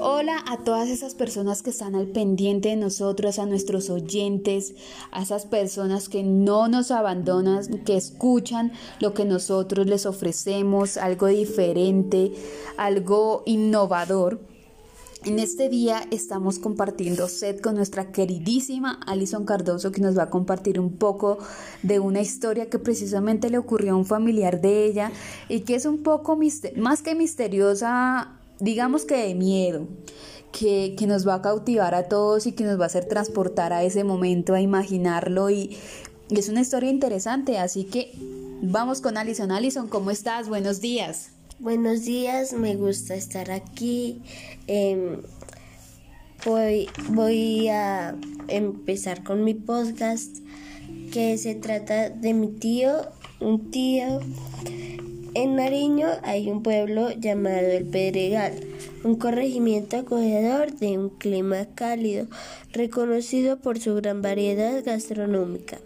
Hola a todas esas personas que están al pendiente de nosotros, a nuestros oyentes, a esas personas que no nos abandonan, que escuchan lo que nosotros les ofrecemos, algo diferente, algo innovador. En este día estamos compartiendo set con nuestra queridísima Alison Cardoso que nos va a compartir un poco de una historia que precisamente le ocurrió a un familiar de ella y que es un poco más que misteriosa digamos que de miedo, que, nos va a cautivar a todos y que nos va a hacer transportar a ese momento, a imaginarlo y, es una historia interesante, así que vamos con Alison. Alison, ¿cómo estás? Buenos días. Buenos días, me gusta estar aquí. Em, voy, voy a empezar con mi podcast que se trata de mi tío, un tío en Nariño hay un pueblo llamado El Pedregal, un corregimiento acogedor de un clima cálido, reconocido por su gran variedad gastronómica,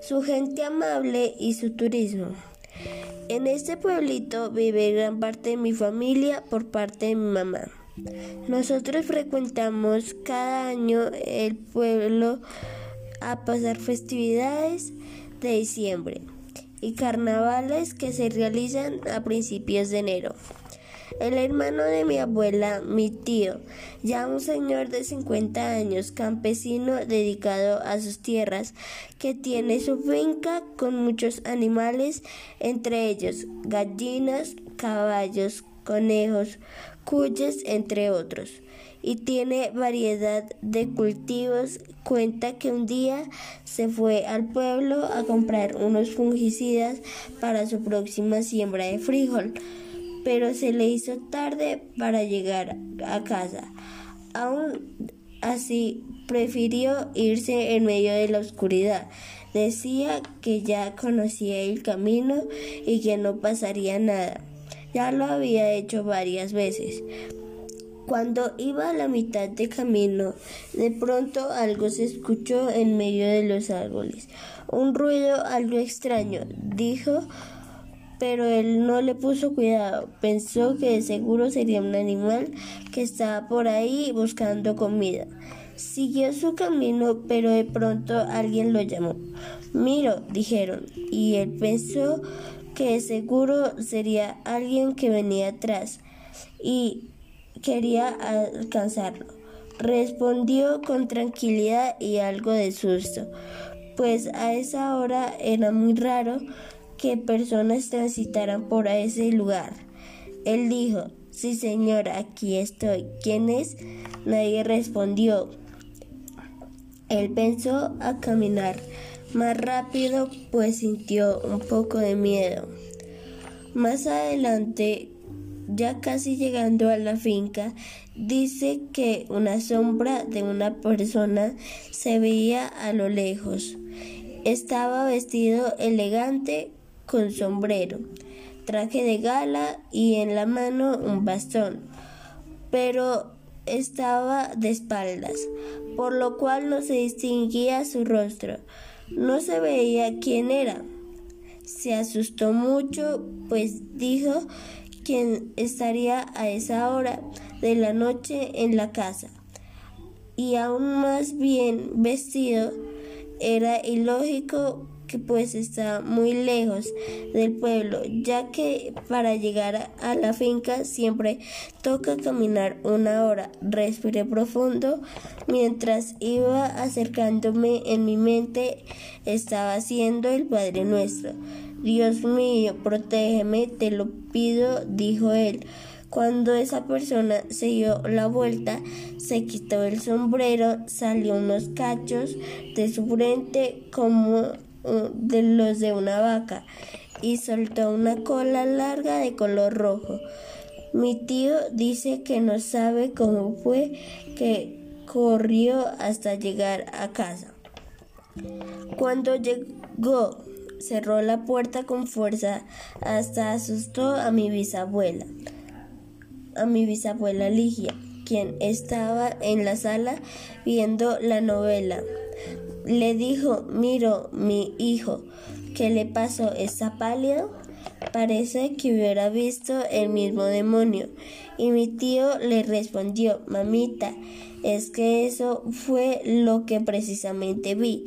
su gente amable y su turismo. En este pueblito vive gran parte de mi familia por parte de mi mamá. Nosotros frecuentamos cada año el pueblo a pasar festividades de diciembre y carnavales que se realizan a principios de enero. El hermano de mi abuela, mi tío, ya un señor de 50 años, campesino dedicado a sus tierras, que tiene su finca con muchos animales, entre ellos gallinas, caballos, conejos, cuyes, entre otros y tiene variedad de cultivos. Cuenta que un día se fue al pueblo a comprar unos fungicidas para su próxima siembra de frijol, pero se le hizo tarde para llegar a casa. Aún así, prefirió irse en medio de la oscuridad. Decía que ya conocía el camino y que no pasaría nada. Ya lo había hecho varias veces, cuando iba a la mitad de camino, de pronto algo se escuchó en medio de los árboles. Un ruido algo extraño, dijo, pero él no le puso cuidado. Pensó que de seguro sería un animal que estaba por ahí buscando comida. Siguió su camino, pero de pronto alguien lo llamó. Miro, dijeron, y él pensó que seguro sería alguien que venía atrás. Y quería alcanzarlo. Respondió con tranquilidad y algo de susto, pues a esa hora era muy raro que personas transitaran por ese lugar. Él dijo, Sí, señor, aquí estoy. ¿Quién es? Nadie respondió. Él pensó a caminar más rápido, pues sintió un poco de miedo. Más adelante ya casi llegando a la finca, dice que una sombra de una persona se veía a lo lejos. Estaba vestido elegante con sombrero, traje de gala y en la mano un bastón, pero estaba de espaldas, por lo cual no se distinguía su rostro. No se veía quién era. Se asustó mucho, pues dijo quien estaría a esa hora de la noche en la casa. Y aún más bien vestido, era ilógico que pues está muy lejos del pueblo, ya que para llegar a la finca siempre toca caminar una hora. Respiré profundo mientras iba acercándome en mi mente estaba haciendo el Padre Nuestro. Dios mío, protégeme, te lo pido, dijo él. Cuando esa persona se dio la vuelta, se quitó el sombrero, salió unos cachos de su frente como de los de una vaca y soltó una cola larga de color rojo. Mi tío dice que no sabe cómo fue que corrió hasta llegar a casa. Cuando llegó cerró la puerta con fuerza hasta asustó a mi bisabuela, a mi bisabuela Ligia, quien estaba en la sala viendo la novela. Le dijo, miro, mi hijo, ¿qué le pasó? ¿Está pálido? Parece que hubiera visto el mismo demonio. Y mi tío le respondió, mamita, es que eso fue lo que precisamente vi.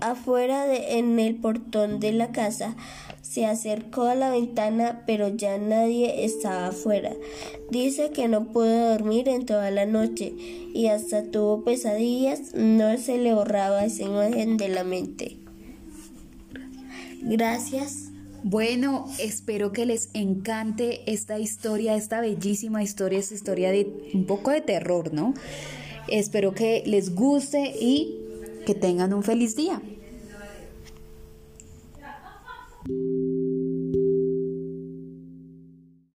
Afuera en el portón de la casa se acercó a la ventana, pero ya nadie estaba afuera. Dice que no pudo dormir en toda la noche y hasta tuvo pesadillas, no se le borraba esa imagen de la mente. Gracias. Bueno, espero que les encante esta historia, esta bellísima historia, esta historia de un poco de terror, ¿no? Espero que les guste y que tengan un feliz día. you